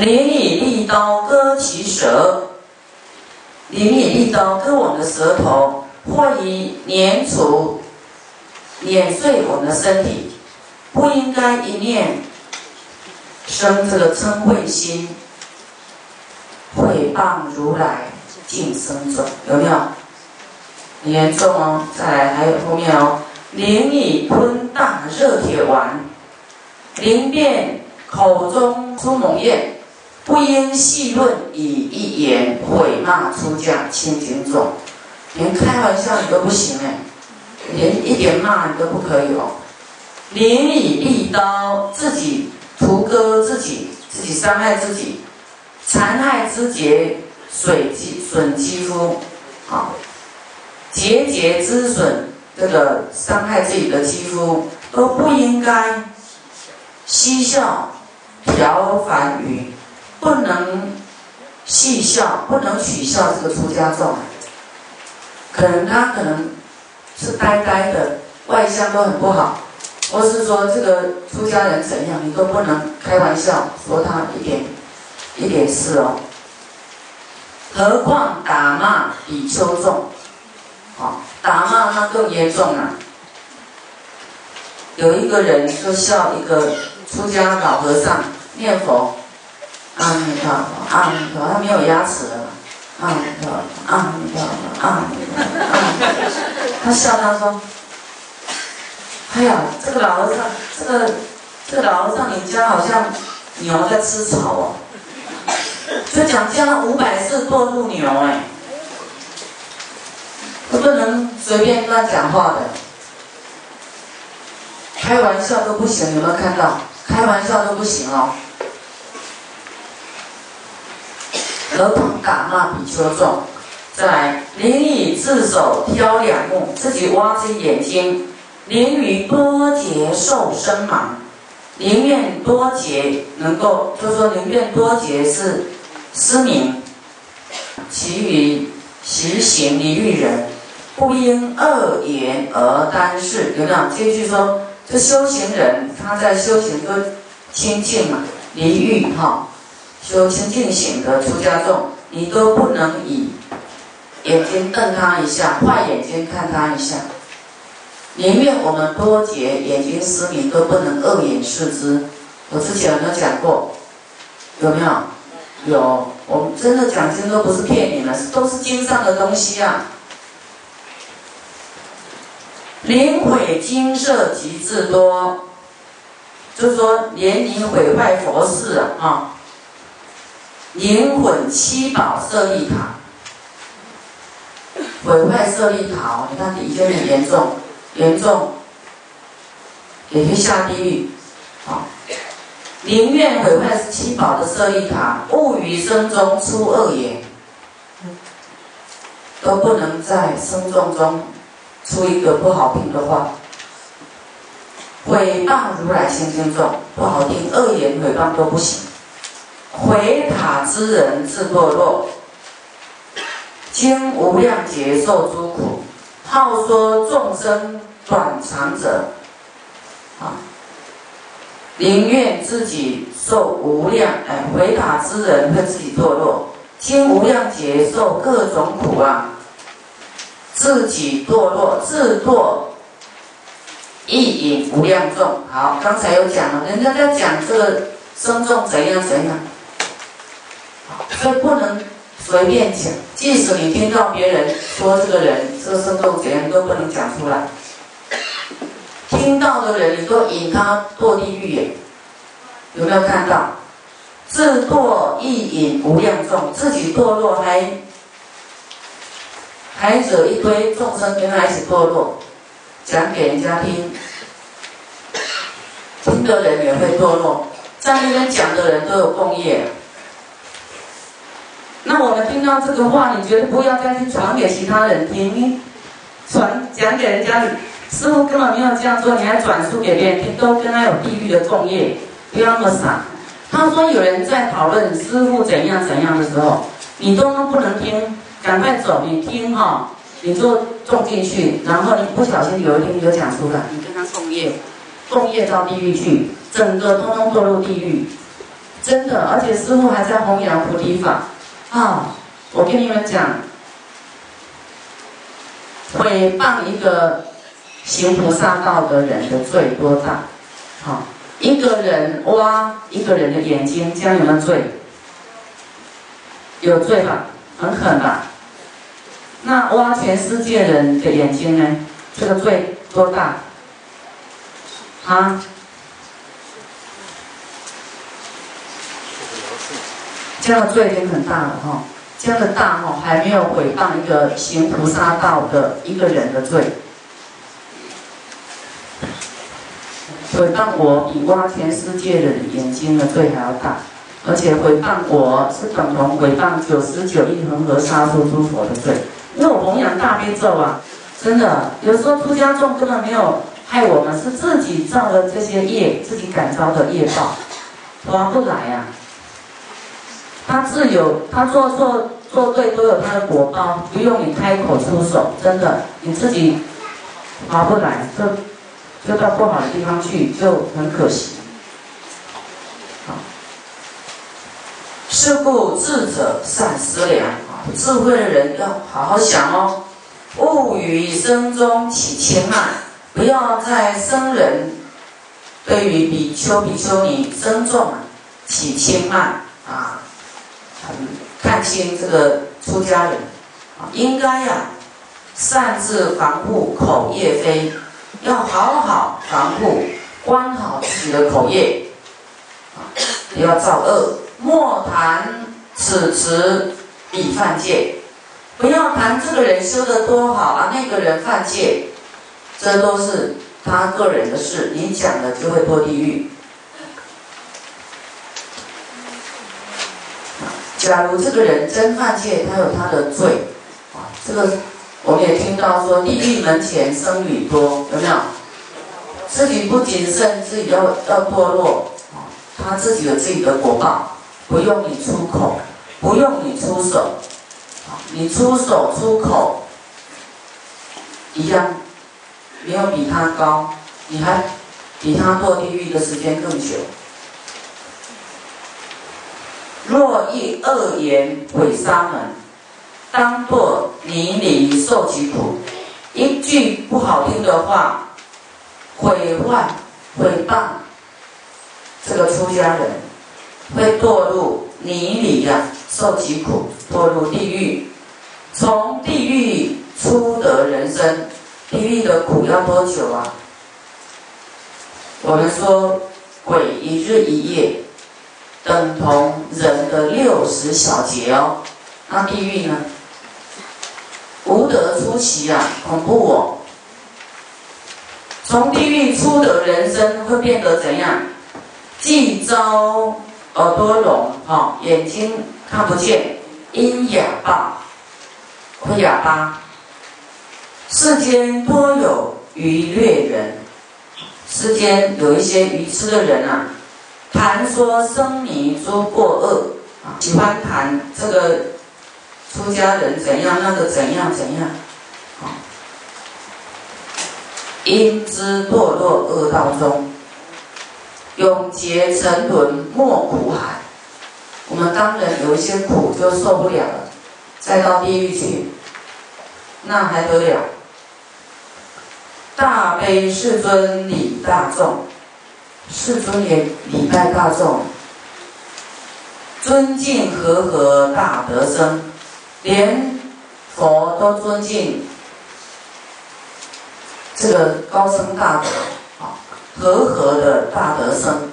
灵以利刀割其舌，灵以利刀割我们的舌头，或以碾除、碾碎我们的身体，不应该一念生这个嗔恚心，毁谤如来，净生咒，有没有？严重哦。再来，还有后面哦，灵以吞大热铁丸，灵便口中出猛焰。不应细论以一言毁骂出家清净众，连开玩笑你都不行哎，连一点骂你都不可以哦。临以利刀自己屠割自己，自己伤害自己，残害肢节，损肌损肌肤，啊，节节之损，这个伤害自己的肌肤都不应该嬉笑调侃语。不能戏笑，不能取笑这个出家众。可能他可能是呆呆的，外向都很不好，或是说这个出家人怎样，你都不能开玩笑说他一点一点事哦。何况打骂比丘众，好，打骂那更严重了。有一个人就笑一个出家老和尚念佛。阿弥陀佛，阿弥陀，他没有牙齿了。阿弥陀佛，阿弥陀佛，阿弥陀佛。他笑他说：“哎呀，这个老和尚，这个这个老和尚，你家好像牛在吃草哦。”就讲这样五百次堕入牛哎，都不能随便乱讲话的，开玩笑都不行，有没有看到？开玩笑都不行哦。儿童打骂比丘众，再来淋以自手挑两目，自己挖自己眼睛，淋于多劫受生盲，宁愿多劫能够，就说宁愿多劫是失明，其余习行离欲人，不因恶言而单事。有没有？这句说，这修行人他在修行都清净嘛，离欲哈。说清净醒的出家众，你都不能以眼睛瞪他一下，坏眼睛看他一下。宁愿我们多劫眼睛失明，都不能恶眼视之。我之前有没有讲过？有没有？有。我们真的讲经都不是骗你们，都是经上的东西啊。灵毁金色极至多，就是说连你毁坏佛事啊，啊。灵魂七宝舍利塔，毁坏舍利塔！你看已经很严重，严重，也会下地狱。好，宁愿毁坏七宝的舍利塔，勿于生中出恶言，都不能在生众中出一个不好听的话。毁谤如来心经众，不好听，恶言毁谤都不行。回塔之人自堕落，经无量劫受诸苦，好说众生短长者，啊，宁愿自己受无量哎，回塔之人会自己堕落，经无量劫受各种苦啊，自己堕落自堕，亦引无量众。好，刚才有讲了，人家在讲这个生众怎样怎样。所以不能随便讲，即使你听到别人说这个人这个生动怎样，都不能讲出来。听到的人，你都引他堕地狱耶？有没有看到？自堕亦引无量众，自己堕落还还惹一堆众生跟他一起堕落，讲给人家听，听的人也会堕落，在那边讲的人都有共业。那我们听到这个话，你觉得不要再去传给其他人听，你传讲给人家，师傅根本没有这样做，你还转述给别人听，都跟他有地狱的共业，不要那么傻。他说有人在讨论师傅怎样怎样的时候，你都不能听，赶快走，你听哈，你就种进去，然后你不小心有一天你就讲出来，你跟他共业，共业到地狱去，整个通通堕入地狱。真的，而且师傅还在弘扬菩提法啊！我跟你们讲，诽谤一个行菩萨道的人的罪多大？好，一个人挖一个人的眼睛，这样有没有罪？有罪吧？很狠吧？那挖全世界人的眼睛呢？这个罪多大？啊？这样的罪已经很大了哈，这样的大哈还没有毁谤一个行菩萨道的一个人的罪，毁谤我比挖全世界的眼睛的罪还要大，而且毁谤我是等同毁谤九十九亿恒河沙数诸佛的罪，因为我弘扬大悲咒啊，真的有时候出家众根本没有害我们，是自己造的这些业，自己感召的业报，划不来呀。他自有，他做错做对都有他的果报，不用你开口出手，真的，你自己划不来，就就到不好的地方去，就很可惜。是故智者善思量啊，智慧的人要好好想哦，物于生中起千万，不要在生人对于比丘、比丘尼生众起千万啊。看清这个出家人啊，应该呀，擅自防护口业非，要好好防护，关好自己的口业啊，不要造恶。莫谈此词已犯戒，不要谈这个人修的多好啊，那个人犯戒，这都是他个人的事，你讲了就会堕地狱。假如这个人真犯戒，他有他的罪，啊，这个我们也听到说，地狱门前僧侣多，有没有？自己不谨慎，自己要要堕落，啊，他自己有自己的果报，不用你出口，不用你出手，你出手出口一样，没有比他高，你还比他堕地狱的时间更久。若一恶言毁沙门，当作泥里受其苦。一句不好听的话，毁坏、毁谤这个出家人，会堕入泥里呀，受其苦，堕入地狱。从地狱出得人生，地狱的苦要多久啊？我们说，鬼一日一夜。等同人的六十小节哦，那地狱呢？无德出奇啊，恐怖哦！从地狱出的人生会变得怎样？既遭耳朵聋，哈，眼睛看不见，因哑巴，会哑巴。世间多有愚劣人，世间有一些愚痴的人啊。谈说生迷诸过恶啊，喜欢谈这个出家人怎样，那个怎样怎样啊，因之堕落恶道中，永劫沉沦莫苦海。我们当人有一些苦就受不了了，再到地狱去，那还得了？大悲世尊礼大众。世尊也礼拜大众，尊敬和合大德生，连佛都尊敬这个高僧大德啊，和合的大德生。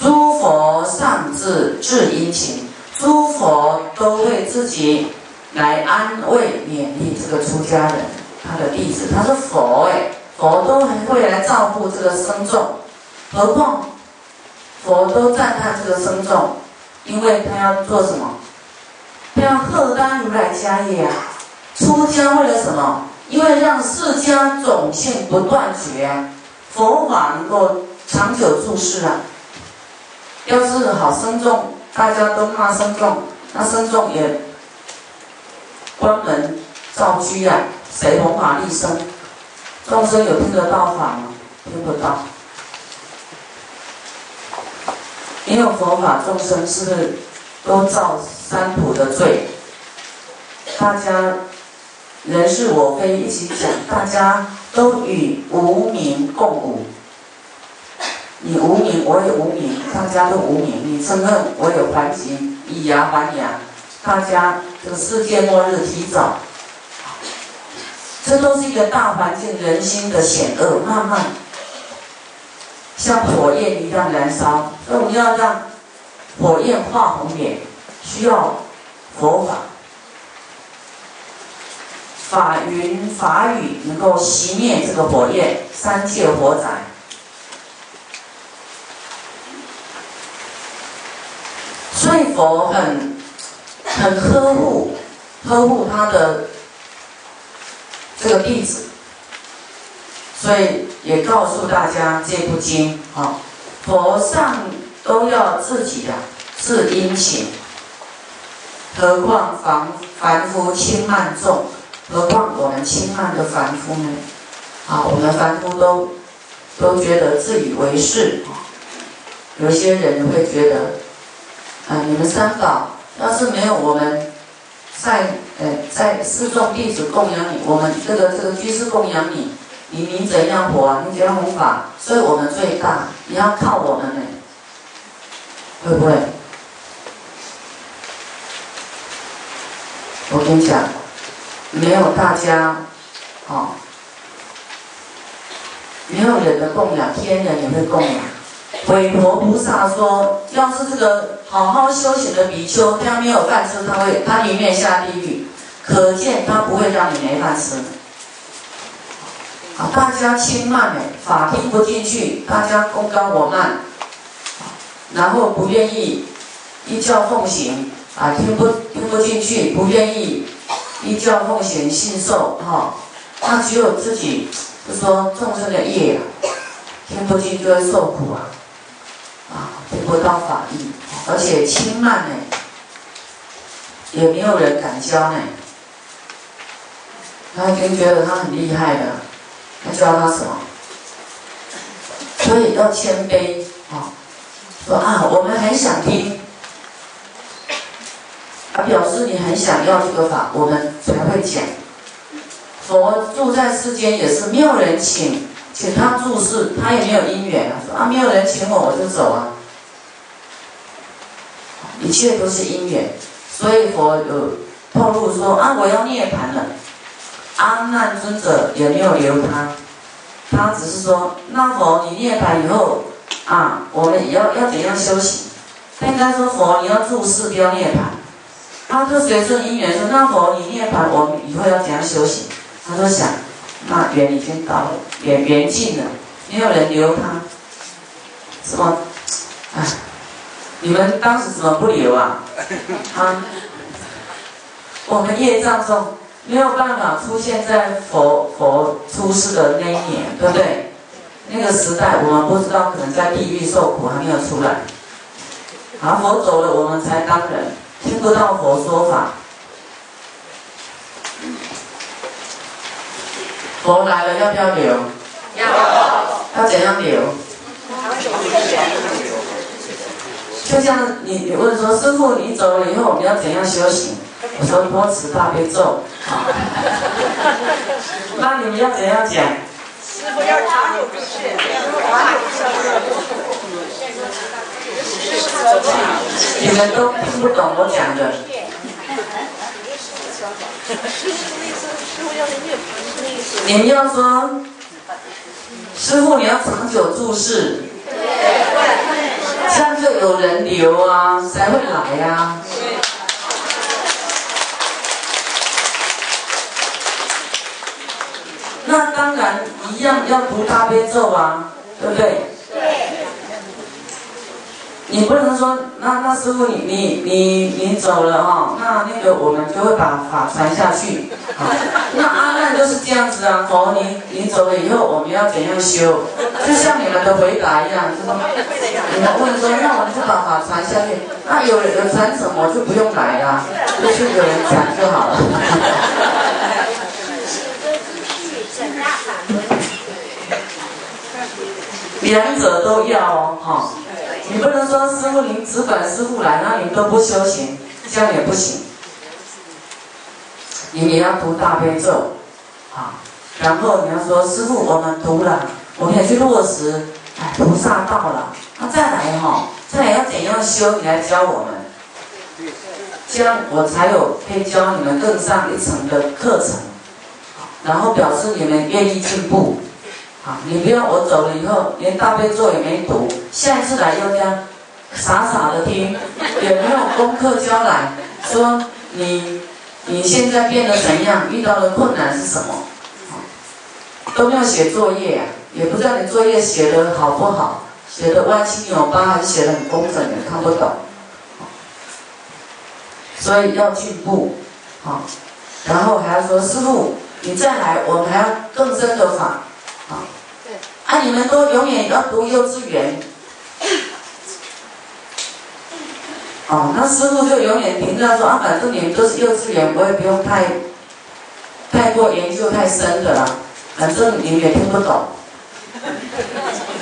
诸佛上智智殷勤，诸佛都为自己来安慰勉励这个出家人，他的弟子，他是佛哎。佛都还会来照顾这个僧众，何况佛都赞叹这个僧众，因为他要做什么？他要贺担如来家业啊！出家为了什么？因为让释迦种性不断绝啊，佛法能够长久住世啊。要是好僧众，大家都骂僧众，那僧众也关门造居啊，谁弘法利生？众生有听得到法吗？听不到。没有佛法，众生是不是都造三途的罪？大家人是我非一起讲，大家都与无名共舞。你无名，我也无名，大家都无名。你嗔恨，我有还形，以牙还牙，大家这个世界末日提早。这都是一个大环境，人心的险恶，慢慢像火焰一样燃烧。所以我们要让火焰化红脸，需要佛法、法云、法语能够熄灭这个火焰，三界火灾。所以佛很很呵护呵护他的。这个弟子，所以也告诉大家这部经啊，佛上都要自己的自殷勤，何况凡凡夫轻慢重，何况我们轻慢的凡夫呢？啊，我们凡夫都都觉得自以为是，有些人会觉得，啊，你们三宝要是没有我们。在呃，在四众弟子供养你，我们这个这个居士供养你，你你怎样活啊？你怎样弘法？所以我们最大，你要靠我们呢，会不会？我跟你讲，没有大家，哦，没有人的供养，天人也会供养。韦陀菩萨说：“要是这个好好修行的比丘，他没有饭吃，他会他宁愿下地狱。可见他不会让你没饭吃。啊，大家轻慢哎，法听不进去，大家功高我慢，然后不愿意依教奉行啊，听不听不进去，不愿意依教奉行信受哈，那只有自己，就说众生的业，听不进就会受苦啊。”听不到法义，而且轻慢呢，也没有人敢教呢。他已经觉得他很厉害了，他教他什么？所以要谦卑啊，说啊，我们很想听，啊，表示你很想要这个法，我们才会讲。佛住在世间也是没有人请。请他注释，他也没有因缘啊。说啊，没有人请我，我就走啊。一切都是因缘，所以佛有透露说啊，我要涅槃了。阿难尊者也没有留他，他只是说，那佛你涅槃以后啊，我们要要怎样修行？他应该说佛你要注释，不要涅槃。他就随顺因缘说，那佛你涅槃，我们以后要怎样修行？他就想。那缘已经到了，缘缘尽了，没有人留他，什么？哎，你们当时怎么不留啊？啊，我们业障重，没有办法出现在佛佛出世的那一年，对不对？那个时代我们不知道，可能在地狱受苦还没有出来。好，佛走了，我们才当人，听不到佛说法。佛来了，要不要留？要。要怎样留？就像你你问说，师傅你走了以后，你要怎样修行？我说多持大悲咒。那你们要怎样讲？师傅要长久不懈，长久生热。你们都听不懂我讲的。你们要说，师傅，你要长久注视，这样就有人流啊，才会来呀。那当然一样要读大悲咒啊，对不对？你不能说，那那师傅你你你你走了哈，那那个我们就会把法传下去。那阿难就是这样子啊，佛你你走了以后，我们要怎样修？就像你们的回答一样，就说你们问说，那我们就把法传下去。那有有传什么就不用来了，就是有人讲就好了。两者都要哦，哈。你不能说师傅您只管师傅来，那你都不修行，这样也不行。你也要读大悲咒，好，然后你要说师傅我们读了，我们也去落实，哎，菩萨到了，那再来哈，再来要怎样修，你来教我们。这样我才有可以教你们更上一层的课程，然后表示你们愿意进步。好，你不要我走了以后连大悲咒也没读，下次来要这样傻傻的听，也没有功课交来，说你你现在变得怎样，遇到的困难是什么，都没有写作业啊，也不知道你作业写的好不好，写的歪七扭八还是写的很工整，也看不懂。所以要进步，好，然后还要说师傅，你再来，我们还要更深的法，你们都永远要读幼稚园，哦，那师傅就永远评价说啊，反正你们都是幼稚园，我也不用太，太过研究太深的了，反正你们也听不懂，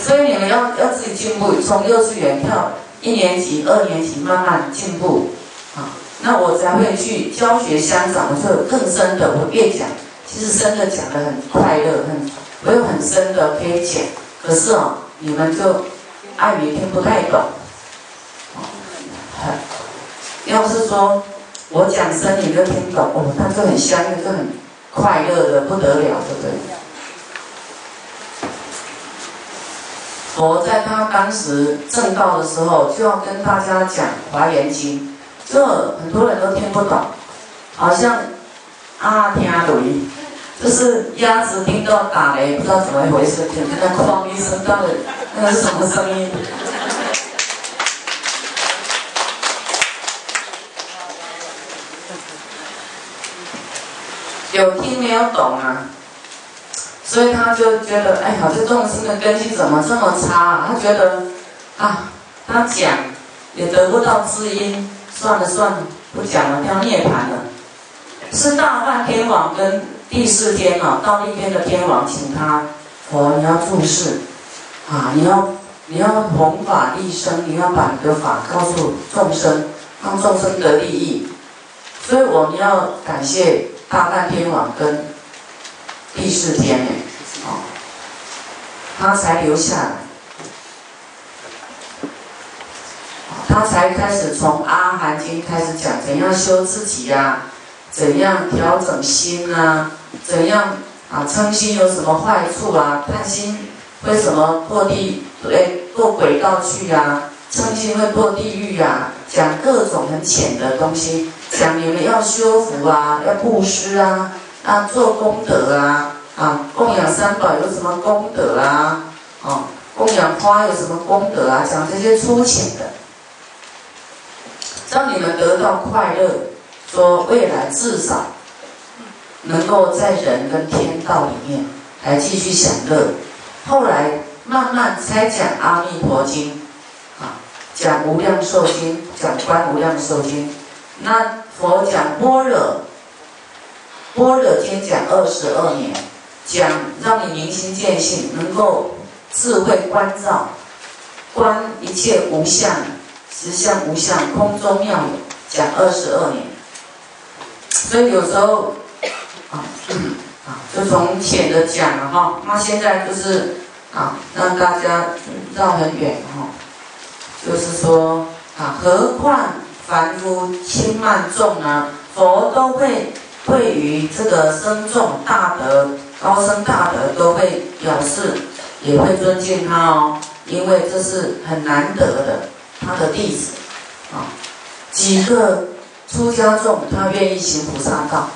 所以你们要要自己进步，从幼稚园跳一年级、二年级慢慢进步，啊。那我才会去教学相长的时候更深的，我越讲，其实深的讲的很快乐，很我有很深的可以讲，可是哦，你们就爱语听不太懂，要是说我讲深你就听懂，哦，那就很香，就很快乐的不得了，对不对？佛在他当时正道的时候，就要跟大家讲《华严经》。这很多人都听不懂，好像阿听雷，就是鸭子听到打雷，不知道怎么回事，听到哐一声，到底那是什么声音？有听没有懂啊？所以他就觉得，哎呀，这众生的根基怎么这么差？他觉得啊，他讲也得不到知音。算了算了，不讲了，要涅槃了。是大梵天王跟第四天啊，到那边的天王请他，佛你要注释，啊，你要你要弘法利生，你要把你的法告诉众生，让众生得利益。所以我们要感谢大梵天王跟第四天呢，啊，他才留下来。他才开始从《阿含经》开始讲怎样修自己呀，怎样调整心啊，怎样啊嗔心有什么坏处啊，贪心为什么堕地哎堕轨道去呀，嗔心会堕地狱呀，讲各种很浅的东西，讲你们要修福啊，要布施啊，啊做功德啊，啊供养三宝有什么功德啊，啊供养花有什么功德啊，讲这些粗浅的。让你们得到快乐，说未来至少能够在人跟天道里面来继续享乐。后来慢慢才讲《阿弥陀经》，啊，讲《无量寿经》，讲《观无量寿经》。那佛讲般若，般若经讲二十二年，讲让你明心见性，能够智慧观照，观一切无相。实相无相，空中妙有，讲二十二年。所以有时候啊啊，就从浅的讲了哈。那现在就是啊，让大家绕很远哈。就是说啊，何况凡夫轻慢重呢？佛都会对于这个深重大德、高深大德都会表示，也会尊敬他哦，因为这是很难得的。他的弟子，啊，几个出家众，他愿意行菩萨道，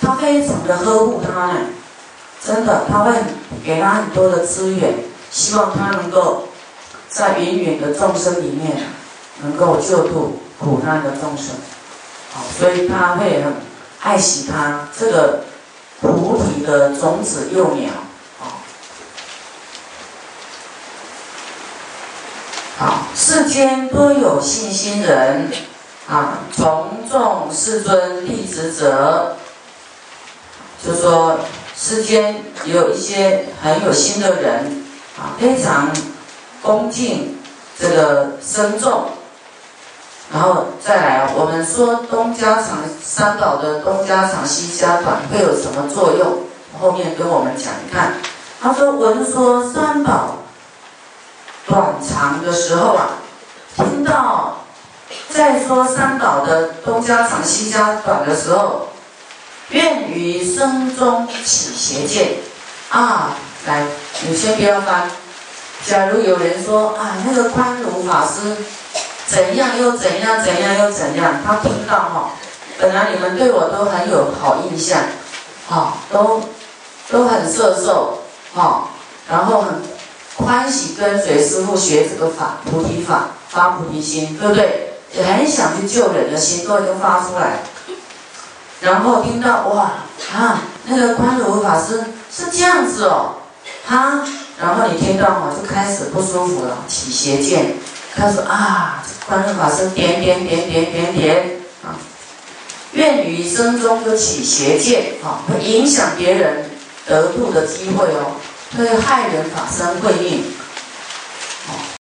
他非常的呵护他呢，真的，他会给他很多的资源，希望他能够在芸芸的众生里面，能够救度苦难的众生，好，所以他会很爱惜他这个菩提的种子幼苗。好，世间多有信心人，啊，从众世尊弟子者，就说世间有一些很有心的人，啊，非常恭敬这个深重。然后再来，我们说东家长三宝的东家长西家短会有什么作用？后面跟我们讲，你看，他说闻说三宝短长的时候啊，听到在说三宝的东家长西家短的时候，愿于声中起邪见啊，来，你先不要翻。假如有人说啊，那个宽如法师。怎样又怎样，怎样又怎样？他听到哈，本来你们对我都很有好印象，哈，都都很摄受，哈，然后很欢喜跟随师傅学这个法，菩提法，发菩提心，对不对？也很想去救人的心都已经发出来。然后听到哇啊，那个宽如法师是这样子哦，哈，然后你听到哈，就开始不舒服了，起邪见。他说啊。观世法师点点点点点点啊，愿于生中就起邪见啊，会影响别人得度的机会哦，会害人法身慧命。